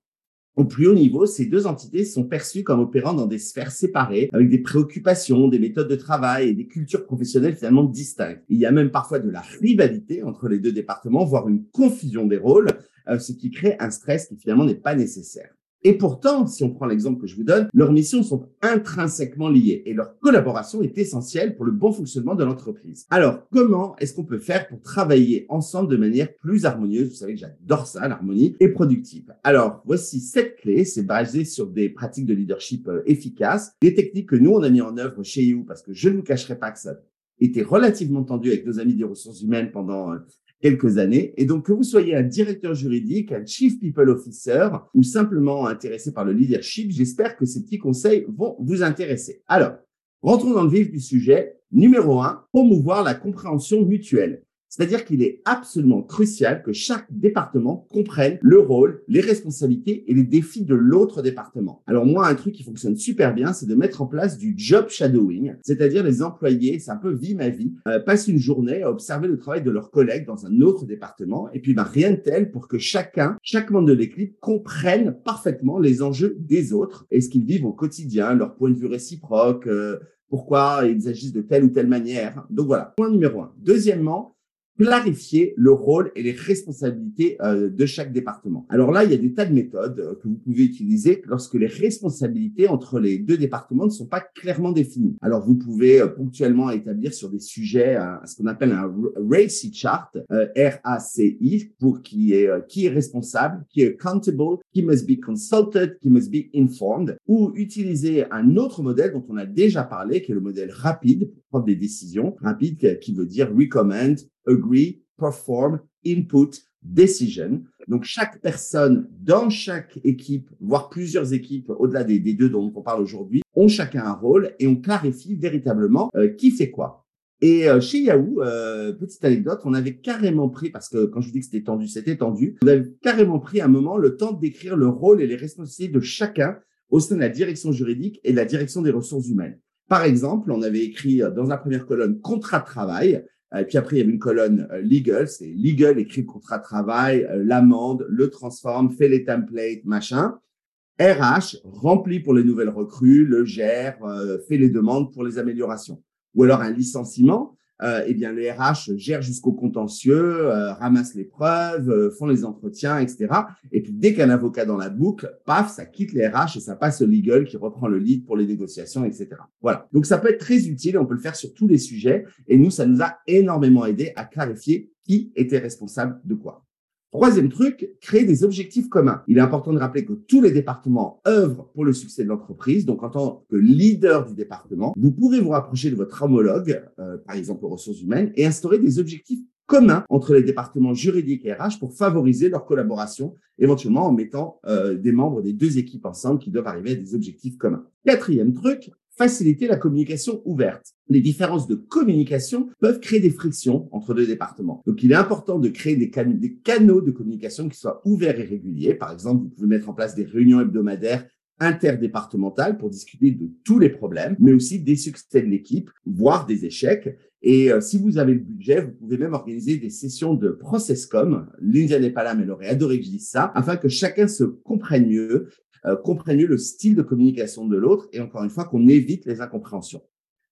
au plus haut niveau, ces deux entités sont perçues comme opérant dans des sphères séparées, avec des préoccupations, des méthodes de travail et des cultures professionnelles finalement distinctes. Il y a même parfois de la rivalité entre les deux départements, voire une confusion des rôles, euh, ce qui crée un stress qui finalement n'est pas nécessaire. Et pourtant, si on prend l'exemple que je vous donne, leurs missions sont intrinsèquement liées et leur collaboration est essentielle pour le bon fonctionnement de l'entreprise. Alors, comment est-ce qu'on peut faire pour travailler ensemble de manière plus harmonieuse? Vous savez que j'adore ça, l'harmonie, et productive. Alors, voici sept clés. C'est basé sur des pratiques de leadership euh, efficaces, des techniques que nous, on a mis en œuvre chez You parce que je ne vous cacherai pas que ça était relativement tendu avec nos amis des ressources humaines pendant euh, quelques années. Et donc, que vous soyez un directeur juridique, un chief people officer ou simplement intéressé par le leadership, j'espère que ces petits conseils vont vous intéresser. Alors, rentrons dans le vif du sujet. Numéro un, promouvoir la compréhension mutuelle. C'est-à-dire qu'il est absolument crucial que chaque département comprenne le rôle, les responsabilités et les défis de l'autre département. Alors moi, un truc qui fonctionne super bien, c'est de mettre en place du job shadowing, c'est-à-dire les employés, c'est un peu vie ma vie, euh, passent une journée à observer le travail de leurs collègues dans un autre département et puis ben, rien de tel pour que chacun, chaque membre de l'équipe comprenne parfaitement les enjeux des autres et ce qu'ils vivent au quotidien, leur point de vue réciproque, euh, pourquoi ils agissent de telle ou telle manière. Donc voilà, point numéro un. Deuxièmement, clarifier le rôle et les responsabilités euh, de chaque département. Alors là, il y a des tas de méthodes euh, que vous pouvez utiliser lorsque les responsabilités entre les deux départements ne sont pas clairement définies. Alors vous pouvez euh, ponctuellement établir sur des sujets ce qu'on appelle un RACI chart, R-A-C-I, pour qui est qui est responsable, qui est accountable, qui must be consulted, qui must be informed, ou utiliser un autre modèle dont on a déjà parlé, qui est le modèle rapide pour prendre des décisions, rapide qui veut dire recommend, agree, perform, input, decision. Donc, chaque personne dans chaque équipe, voire plusieurs équipes, au-delà des, deux dont on parle aujourd'hui, ont chacun un rôle et on clarifie véritablement euh, qui fait quoi. Et euh, chez Yahoo, euh, petite anecdote, on avait carrément pris, parce que quand je vous dis que c'était tendu, c'était tendu, on avait carrément pris un moment le temps d'écrire le rôle et les responsabilités de chacun au sein de la direction juridique et de la direction des ressources humaines. Par exemple, on avait écrit dans la première colonne contrat de travail, et puis après, il y avait une colonne euh, legal, c'est legal, écrit contrat de travail, euh, l'amende, le transforme, fait les templates, machin. RH, remplit pour les nouvelles recrues, le gère, euh, fait les demandes pour les améliorations. Ou alors un licenciement, euh, eh bien, les RH gèrent jusqu'au contentieux, euh, ramassent les preuves, euh, font les entretiens, etc. Et puis, dès qu'un avocat dans la boucle, paf, ça quitte les RH et ça passe au legal qui reprend le lead pour les négociations, etc. Voilà. Donc, ça peut être très utile. On peut le faire sur tous les sujets. Et nous, ça nous a énormément aidé à clarifier qui était responsable de quoi. Troisième truc, créer des objectifs communs. Il est important de rappeler que tous les départements œuvrent pour le succès de l'entreprise. Donc, en tant que leader du département, vous pourrez vous rapprocher de votre homologue, euh, par exemple aux ressources humaines, et instaurer des objectifs communs entre les départements juridiques et RH pour favoriser leur collaboration, éventuellement en mettant euh, des membres des deux équipes ensemble qui doivent arriver à des objectifs communs. Quatrième truc, faciliter la communication ouverte. Les différences de communication peuvent créer des frictions entre deux départements. Donc, il est important de créer des, canaux de communication qui soient ouverts et réguliers. Par exemple, vous pouvez mettre en place des réunions hebdomadaires interdépartementales pour discuter de tous les problèmes, mais aussi des succès de l'équipe, voire des échecs. Et euh, si vous avez le budget, vous pouvez même organiser des sessions de processcom. L'India n'est pas là, mais elle aurait adoré que je dise ça, afin que chacun se comprenne mieux euh, comprennent mieux le style de communication de l'autre et encore une fois qu'on évite les incompréhensions.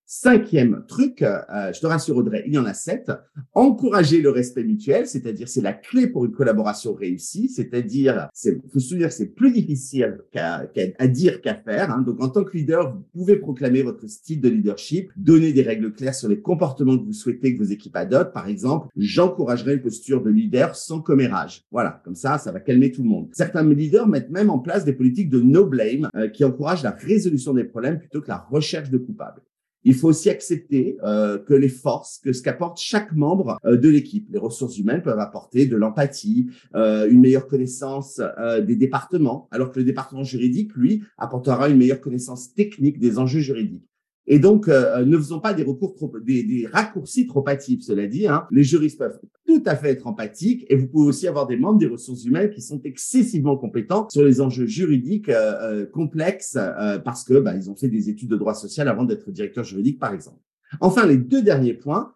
Cinquième truc, euh, je te rassure Audrey, il y en a sept. Encourager le respect mutuel, c'est-à-dire c'est la clé pour une collaboration réussie, c'est-à-dire, il faut se souvenir, c'est plus difficile à dire qu'à faire. Hein. Donc en tant que leader, vous pouvez proclamer votre style de leadership, donner des règles claires sur les comportements que vous souhaitez que vos équipes adoptent. Par exemple, j'encouragerai une posture de leader sans commérage. Voilà, comme ça, ça va calmer tout le monde. Certains leaders mettent même en place des politiques de no blame euh, qui encouragent la résolution des problèmes plutôt que la recherche de coupables. Il faut aussi accepter euh, que les forces, que ce qu'apporte chaque membre euh, de l'équipe, les ressources humaines peuvent apporter de l'empathie, euh, une meilleure connaissance des départements, alors que le département juridique, lui, apportera une meilleure connaissance technique des enjeux juridiques. Et donc, euh, euh, ne faisons pas des recours trop, des, des raccourcis trop hâtifs. Cela dit, hein, les juristes peuvent tout à fait être empathiques et vous pouvez aussi avoir des membres des ressources humaines qui sont excessivement compétents sur les enjeux juridiques euh, complexes parce que bah, ils ont fait des études de droit social avant d'être directeur juridique, par exemple. Enfin, les deux derniers points.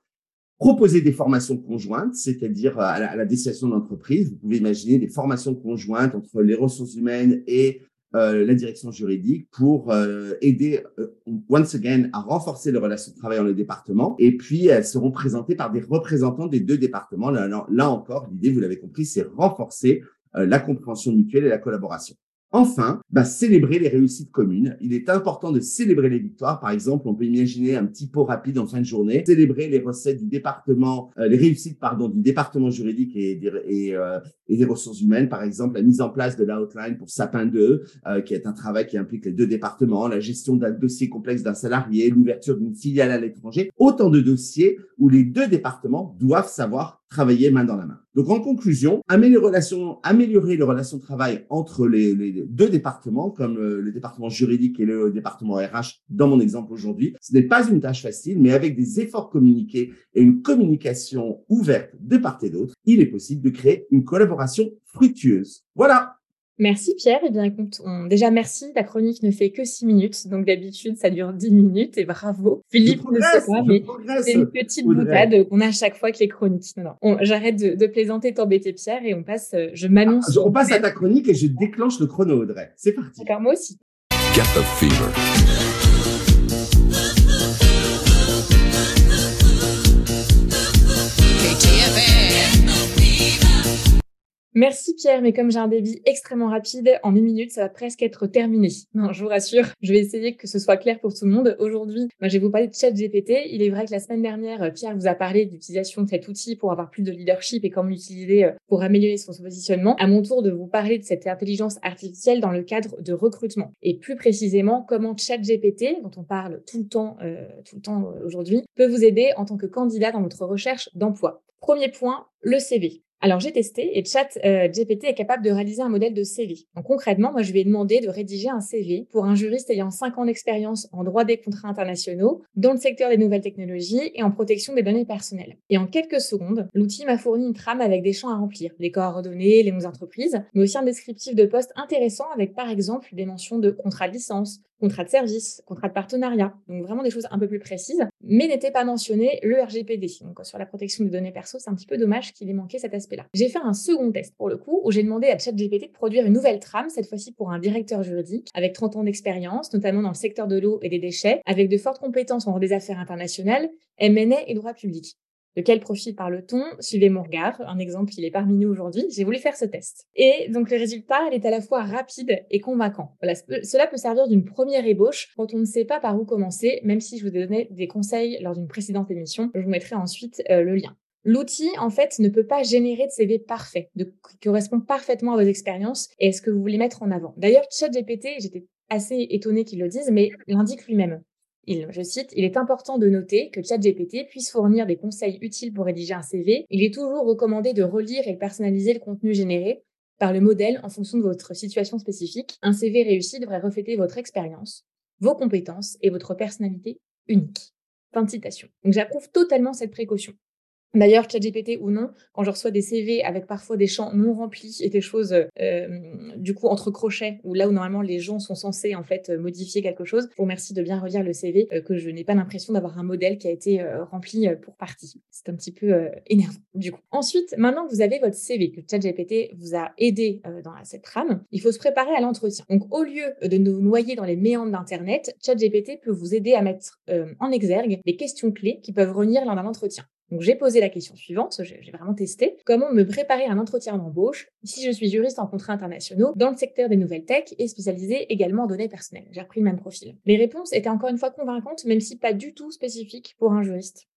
Proposer des formations conjointes, c'est-à-dire à la, à la destination d'entreprise. Vous pouvez imaginer des formations conjointes entre les ressources humaines et euh, la direction juridique pour euh, aider, euh, once again, à renforcer les relations de travail dans le département. Et puis, elles seront présentées par des représentants des deux départements. Là, là encore, l'idée, vous l'avez compris, c'est renforcer la compréhension mutuelle et la collaboration. Enfin, bah, célébrer les réussites communes. Il est important de célébrer les victoires. Par exemple, on peut imaginer un petit pot rapide en fin de journée, célébrer les recettes du département, euh, les réussites pardon du département juridique et euh, des ressources humaines. Par exemple, la mise en place de l'outline pour Sapin 2, euh, qui est un travail qui implique les deux départements, la gestion d'un dossier complexe d'un salarié, l'ouverture d'une filiale à l'étranger. Autant de dossiers où les deux départements doivent savoir travailler main dans la main. Donc en conclusion, améliorer, les relations, de travail entre les, deux départements, comme le, le, département juridique et le département RH dans mon exemple aujourd'hui, ce n'est pas une tâche facile, mais avec des efforts communiqués et une communication ouverte de part et d'autre, il est possible de créer une collaboration fructueuse. Voilà, Merci Pierre. Eh bien, écoute, déjà merci. La chronique ne fait que six minutes, donc d'habitude ça dure dix minutes et bravo. Philippe ne sait pas, mais c'est une petite boutade qu'on a à chaque fois avec les chroniques. Non, non. J'arrête de, de, plaisanter, t'embêter Pierre et on passe. Euh, je m'annonce. Ah, on passe à ta chronique et je déclenche le chrono Audrey. C'est parti. D'accord, moi aussi. Merci Pierre, mais comme j'ai un débit extrêmement rapide, en une minute, ça va presque être terminé. Non, je vous rassure, je vais essayer que ce soit clair pour tout le monde. Aujourd'hui, je vais vous parler de ChatGPT. Il est vrai que la semaine dernière, Pierre vous a parlé d'utilisation de cet outil pour avoir plus de leadership et comment l'utiliser euh, pour améliorer son positionnement. À mon tour de vous parler de cette intelligence artificielle dans le cadre de recrutement. Et plus précisément, comment ChatGPT, dont on parle tout le temps, euh, tout le temps euh, aujourd'hui, peut vous aider en tant que candidat dans votre recherche d'emploi. Premier point, le CV. Alors j'ai testé et Chat euh, GPT est capable de réaliser un modèle de CV. Donc concrètement, moi je lui ai demandé de rédiger un CV pour un juriste ayant 5 ans d'expérience en droit des contrats internationaux, dans le secteur des nouvelles technologies et en protection des données personnelles. Et en quelques secondes, l'outil m'a fourni une trame avec des champs à remplir, les coordonnées, les noms d'entreprise, mais aussi un descriptif de poste intéressant avec par exemple des mentions de contrat de licence, contrat de service, contrat de partenariat, donc vraiment des choses un peu plus précises, mais n'était pas mentionné le RGPD. Donc sur la protection des données perso, c'est un petit peu dommage qu'il ait manqué cet aspect-là. J'ai fait un second test pour le coup, où j'ai demandé à ChatGPT de produire une nouvelle trame, cette fois-ci pour un directeur juridique, avec 30 ans d'expérience, notamment dans le secteur de l'eau et des déchets, avec de fortes compétences en des affaires internationales, M&A et droit public. De quel profil parle-t-on? Suivez mon regard. Un exemple, il est parmi nous aujourd'hui. J'ai voulu faire ce test. Et donc, le résultat, il est à la fois rapide et convaincant. cela peut servir d'une première ébauche quand on ne sait pas par où commencer, même si je vous ai donné des conseils lors d'une précédente émission. Je vous mettrai ensuite euh, le lien. L'outil, en fait, ne peut pas générer de CV parfait, qui correspond parfaitement à vos expériences et à ce que vous voulez mettre en avant. D'ailleurs, ChatGPT, j'étais assez étonnée qu'ils le disent, mais l'indique lui-même. Il, je cite, il est important de noter que ChatGPT puisse fournir des conseils utiles pour rédiger un CV. Il est toujours recommandé de relire et personnaliser le contenu généré par le modèle en fonction de votre situation spécifique. Un CV réussi devrait refléter votre expérience, vos compétences et votre personnalité unique. Fin de citation. Donc j'approuve totalement cette précaution. D'ailleurs, ChatGPT ou non, quand je reçois des CV avec parfois des champs non remplis et des choses euh, du coup entre crochets, ou là où normalement les gens sont censés en fait modifier quelque chose, je vous remercie de bien relire le CV, euh, que je n'ai pas l'impression d'avoir un modèle qui a été euh, rempli pour partie. C'est un petit peu énervant du coup. Ensuite, maintenant que vous avez votre CV, que ChatGPT vous a aidé dans cette trame, il faut se préparer à l'entretien. Donc au lieu de nous noyer dans les méandres d'Internet, ChatGPT peut vous aider à mettre en exergue les questions clés qui peuvent revenir lors d'un entretien. Donc j'ai posé la question suivante, j'ai vraiment testé, comment me préparer à un entretien d'embauche si je suis juriste en contrats internationaux dans le secteur des nouvelles tech et spécialisé également en données personnelles? J'ai repris le même profil. Les réponses étaient encore une fois convaincantes, même si pas du tout spécifiques pour un juriste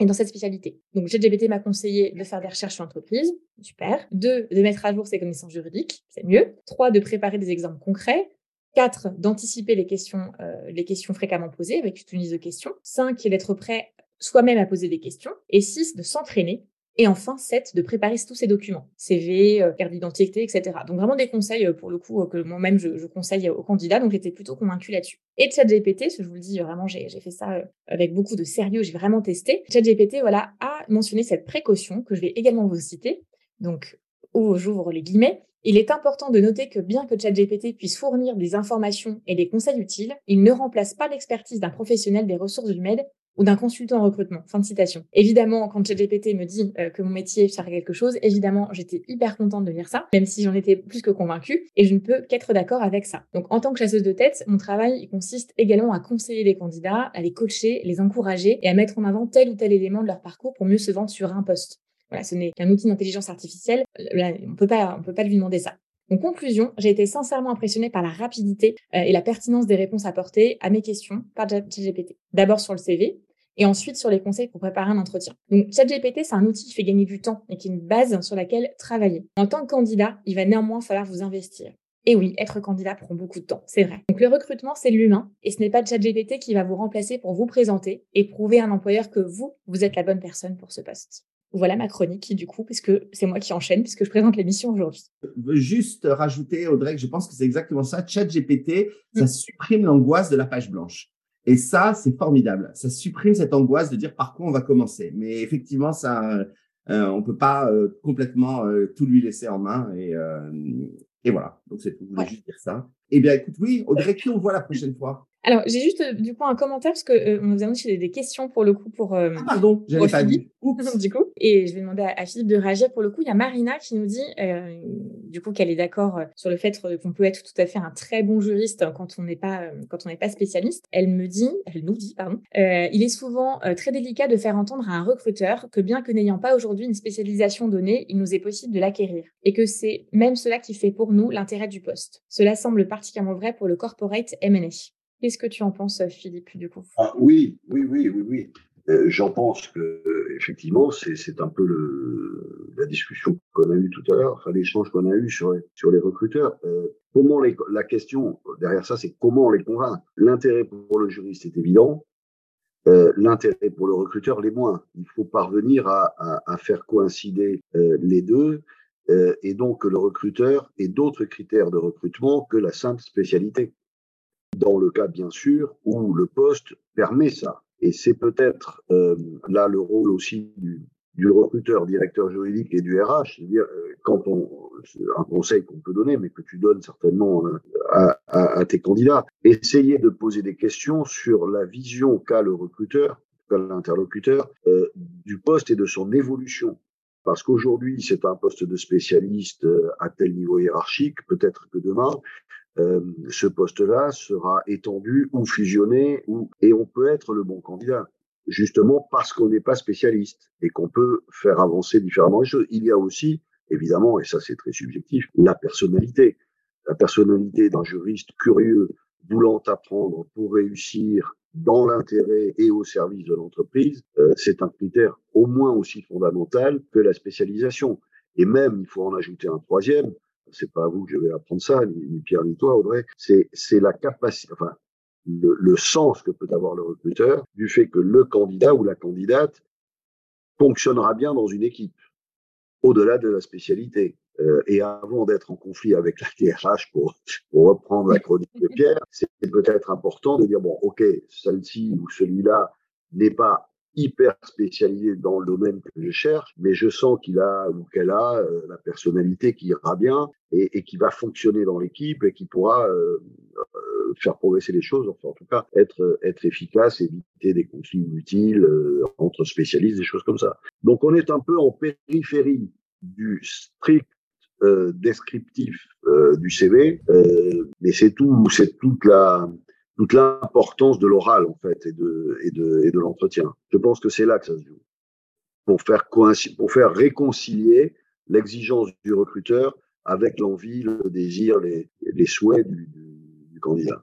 et dans cette spécialité. Donc, GGBT m'a conseillé de faire des recherches sur l'entreprise, super. Deux, de mettre à jour ses connaissances juridiques, c'est mieux. Trois, de préparer des exemples concrets. Quatre, d'anticiper les questions, euh, les questions fréquemment posées avec une liste de questions. Cinq, d'être prêt soi-même à poser des questions. Et 6, de s'entraîner. Et enfin, 7, de préparer tous ces documents, CV, euh, carte d'identité, etc. Donc vraiment des conseils, euh, pour le coup, euh, que moi-même je, conseille aux candidats. Donc j'étais plutôt convaincue là-dessus. Et ChatGPT, je vous le dis vraiment, j'ai fait ça avec beaucoup de sérieux, j'ai vraiment testé. ChatGPT, voilà, a mentionné cette précaution que je vais également vous citer. Donc, j'ouvre les guillemets. Il est important de noter que bien que ChatGPT puisse fournir des informations et des conseils utiles, il ne remplace pas l'expertise d'un professionnel des ressources humaines ou d'un consultant en recrutement. Fin de citation. Évidemment, quand ChatGPT me dit euh, que mon métier sert à quelque chose, évidemment, j'étais hyper contente de lire ça, même si j'en étais plus que convaincue, et je ne peux qu'être d'accord avec ça. Donc, en tant que chasseuse de tête, mon travail il consiste également à conseiller les candidats, à les coacher, les encourager et à mettre en avant tel ou tel élément de leur parcours pour mieux se vendre sur un poste. Voilà, ce n'est qu'un outil d'intelligence artificielle. On on peut pas lui demander ça. En conclusion, j'ai été sincèrement impressionnée par la rapidité euh, et la pertinence des réponses apportées à mes questions par ChatGPT. D'abord sur le CV, et ensuite sur les conseils pour préparer un entretien. Donc ChatGPT, c'est un outil qui fait gagner du temps et qui est une base sur laquelle travailler. En tant que candidat, il va néanmoins falloir vous investir. Et oui, être candidat prend beaucoup de temps, c'est vrai. Donc le recrutement, c'est l'humain, et ce n'est pas ChatGPT qui va vous remplacer pour vous présenter et prouver à un employeur que vous, vous êtes la bonne personne pour ce poste. Voilà ma chronique, du coup, puisque c'est moi qui enchaîne, puisque je présente l'émission aujourd'hui. Juste rajouter, Audrey, que je pense que c'est exactement ça. ChatGPT, ça mm. supprime l'angoisse de la page blanche. Et ça, c'est formidable. Ça supprime cette angoisse de dire par quoi on va commencer. Mais effectivement, ça, euh, on peut pas euh, complètement euh, tout lui laisser en main. Et, euh, et voilà. Donc c'est tout. Je voulais juste dire ça. Eh bien, écoute, oui, Audrey, qui on voit la prochaine fois alors, j'ai juste euh, du coup un commentaire parce que euh, nous a demandé des questions pour le coup pour. Euh, ah, pardon, j'avais pas dit. du coup, et je vais demander à, Philippe de réagir pour le coup. Il y a Marina qui nous dit du coup qu'elle est d'accord sur le fait qu'on peut être tout à fait un très bon juriste quand on n'est pas quand on n'est pas spécialiste. Elle me dit, elle nous dit pardon, il est souvent très délicat de faire entendre à un recruteur que bien que n'ayant pas aujourd'hui une spécialisation donnée, il nous est possible de l'acquérir et que c'est même cela qui fait pour nous l'intérêt du poste. Cela semble particulièrement vrai pour le corporate M&A. Qu'est-ce que tu en penses, Philippe, du coup? Ah, Oui, oui, oui, oui, oui. Euh, j'en pense que effectivement, c'est un peu la discussion qu'on a eue tout à l'heure, l'échange qu'on a eu sur, les recruteurs. Euh, comment les, la question derrière ça, c'est comment les convaincre? L'intérêt pour le juriste est évident. Euh, L'intérêt pour le recruteur l'est moins. Il faut parvenir à, faire coïncider les deux euh, et donc le recruteur ait d'autres critères de recrutement que la simple spécialité dans le cas bien sûr où le poste permet ça. Et c'est peut-être euh, là le rôle aussi du, recruteur, directeur juridique et du RH, c'est-à-dire euh, quand on, un conseil qu'on peut donner, mais que tu donnes certainement à, à, tes candidats, essayer de poser des questions sur la vision qu'a le recruteur, qu'a l'interlocuteur du poste et de son évolution. Parce qu'aujourd'hui, c'est un poste de spécialiste à tel niveau hiérarchique, peut-être que demain, euh, ce poste-là sera étendu ou fusionné, ou, et on peut être le bon candidat justement parce qu'on n'est pas spécialiste et qu'on peut faire avancer différemment les choses. Il y a aussi, évidemment, et ça c'est très subjectif, la personnalité. La personnalité d'un juriste curieux, voulant apprendre pour réussir dans l'intérêt et au service de l'entreprise, euh, c'est un critère au moins aussi fondamental que la spécialisation. Et même, il faut en ajouter un troisième, c'est pas à vous que je vais apprendre ça, ni, Pierre ni toi, Audrey, c'est, la capacité, enfin, le, sens que peut avoir le recruteur du fait que le candidat ou la candidate fonctionnera bien dans une équipe, au-delà de la spécialité. Euh, et avant d'être en conflit avec la TRH, pour, reprendre la chronique de Pierre, c'est peut-être important de dire, bon, OK, celle-ci ou celui-là n'est pas hyper spécialisé dans le domaine que je cherche, mais je sens qu'il a ou qu'elle a euh, la personnalité qui ira bien et, qui va fonctionner dans l'équipe et qui pourra euh, faire progresser les choses, enfin en tout cas être être efficace, éviter des conflits inutiles entre spécialistes, des choses comme ça. Donc on est un peu en périphérie du strict descriptif du CV, mais c'est tout, c'est toute la toute l'importance de l'oral en fait et de et de et de l'entretien. Je pense que c'est là que ça se joue pour faire pour faire réconcilier l'exigence du recruteur avec l'envie, le désir, les, les souhaits du, candidat.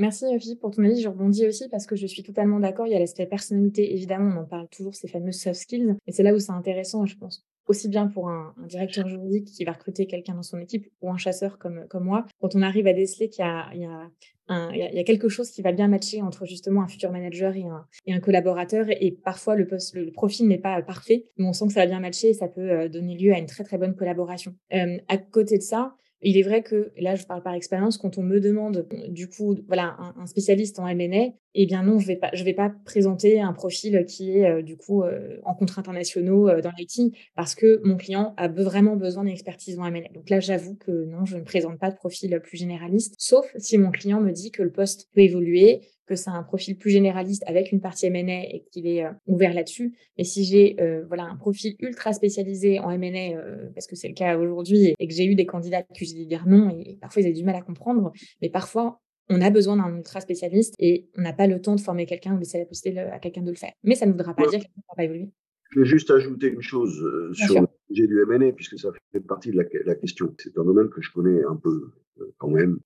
Merci Philippe pour ton avis. Je rebondis aussi parce que je suis totalement d'accord. Il y a l'aspect personnalité, évidemment, on en parle toujours, ces fameuses soft skills. Et c'est là où c'est intéressant, je pense, aussi bien pour un, directeur juridique qui va recruter quelqu'un dans son équipe ou un chasseur comme, comme moi, quand on arrive à déceler qu'il y, y, y, y a, quelque chose qui va bien matcher entre justement un futur manager et un, et un collaborateur, et parfois le, poste, le, profil n'est pas parfait, mais on sent que ça va bien matcher et ça peut euh, donner lieu à une très très bonne collaboration. Euh, à côté de ça, il est vrai que, là je parle par expérience, quand on me demande du coup voilà un, spécialiste en M&A, eh bien non, je vais pas je vais pas présenter un profil qui est euh, du coup euh, en contrats internationaux euh, dans l'IT parce que mon client a vraiment besoin d'une expertise en M&A. Donc là, j'avoue que non, je ne présente pas de profil plus généraliste, sauf si mon client me dit que le poste peut évoluer, que c'est un profil plus généraliste avec une partie M&A et qu'il est euh, ouvert là-dessus. Mais si j'ai euh, voilà un profil ultra spécialisé en M&A, euh, parce que c'est le cas aujourd'hui, et que j'ai eu des candidats que j'ai dit dire non, et parfois ils avaient du mal à comprendre, mais parfois on a besoin d'un ultra spécialiste et on n'a pas le temps de former quelqu'un ou de laisser la possibilité à quelqu'un de le faire. Mais ça ne voudra pas dire qu'il ne va pas évoluer. Je vais juste ajouter une chose sur le sujet du M&A, puisque ça fait partie de la, la question. C'est un domaine que je connais un peu quand même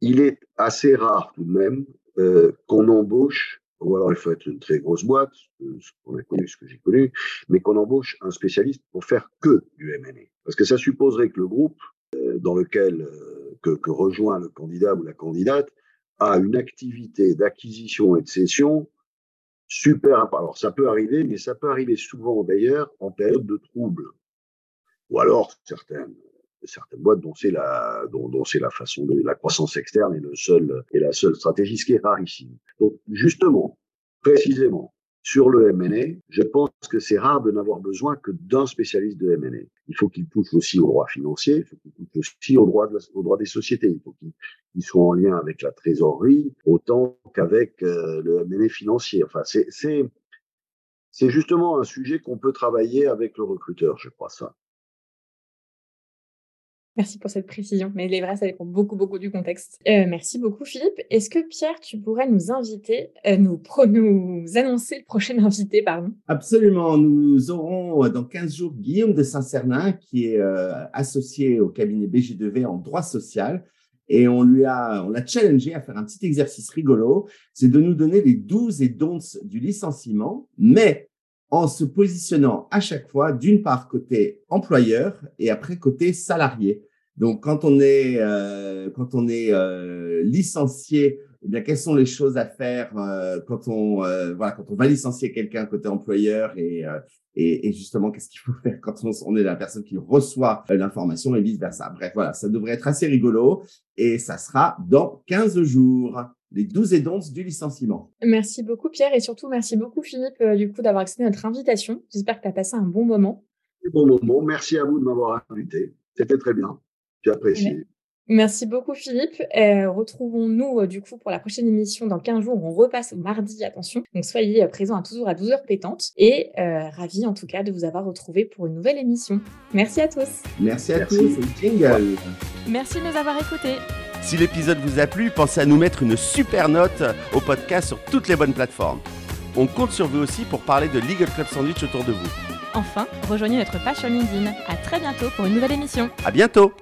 il est assez rare tout de même euh, qu'on embauche, ou alors il faut être une très grosse boîte, ce qu'on a connu, ce que j'ai connu, mais qu'on embauche un spécialiste pour faire que du M&A. Parce que ça supposerait que le groupe euh, dans lequel euh, que, que, rejoint le candidat ou la candidate a une activité d'acquisition et de cession super. Alors ça peut arriver, mais ça peut arriver souvent d'ailleurs en période de trouble. Ou alors certaines certaines boîtes dont c'est la dont, dont c'est la façon de la croissance externe est le seul et la seule stratégie ce qui est rarissime. Donc justement, précisément sur le M&A, je pense que c'est rare de n'avoir besoin que d'un spécialiste de M&A. Il faut qu'il touche aussi au droit financier, il faut qu'il touche aussi au droit, de la, des sociétés, il faut qu'il soit en lien avec la trésorerie autant qu'avec euh, le M&A financier. Enfin, c'est c'est justement un sujet qu'on peut travailler avec le recruteur, je crois ça. Merci pour cette précision. Mais les vrais, ça dépend beaucoup, beaucoup du contexte. Euh, merci beaucoup, Philippe. Est-ce que Pierre, tu pourrais nous inviter, euh, nous, annoncer le prochain invité, pardon? Absolument. Nous aurons euh, dans 15 jours Guillaume de Saint-Cernin, qui est associé au cabinet BG2V en droit social. Et on lui a, on l'a challengé à faire un petit exercice rigolo. C'est de nous donner les 12 et don'ts du licenciement, mais en se positionnant à chaque fois d'une part côté employeur et après côté salarié. Donc, quand on est, euh, quand on est euh, licencié eh bien, quelles sont les choses à faire euh, quand on voilà quand on va licencier quelqu'un côté employeur et et, et justement qu'est-ce qu'il faut faire quand on, on, est la personne qui reçoit l'information et vice versa. Bref, voilà, ça devrait être assez rigolo et ça sera dans 15 jours les 12 et donces du licenciement. Merci beaucoup Pierre et surtout merci beaucoup Philippe du coup d'avoir accepté notre invitation. J'espère que tu as passé un bon moment. Bon moment, merci à vous de m'avoir invité. C'était très bien. J'ai apprécié. Merci beaucoup Philippe. Euh, retrouvons-nous euh, du coup pour la prochaine émission dans 15 jours. On repasse au mardi, attention. Donc soyez euh, présents à toujours à 12h pétantes. Et ravi en tout cas de vous avoir retrouvé pour une nouvelle émission. Merci à tous. Merci à tous. Jingle. Merci de nous avoir écoutés. Si l'épisode vous a plu, pensez à nous mettre une super note au podcast sur toutes les bonnes plateformes. On compte sur vous aussi pour parler de Legal Club Sandwich autour de vous. Enfin, rejoignez notre page sur LinkedIn. À très bientôt pour une nouvelle émission. À bientôt.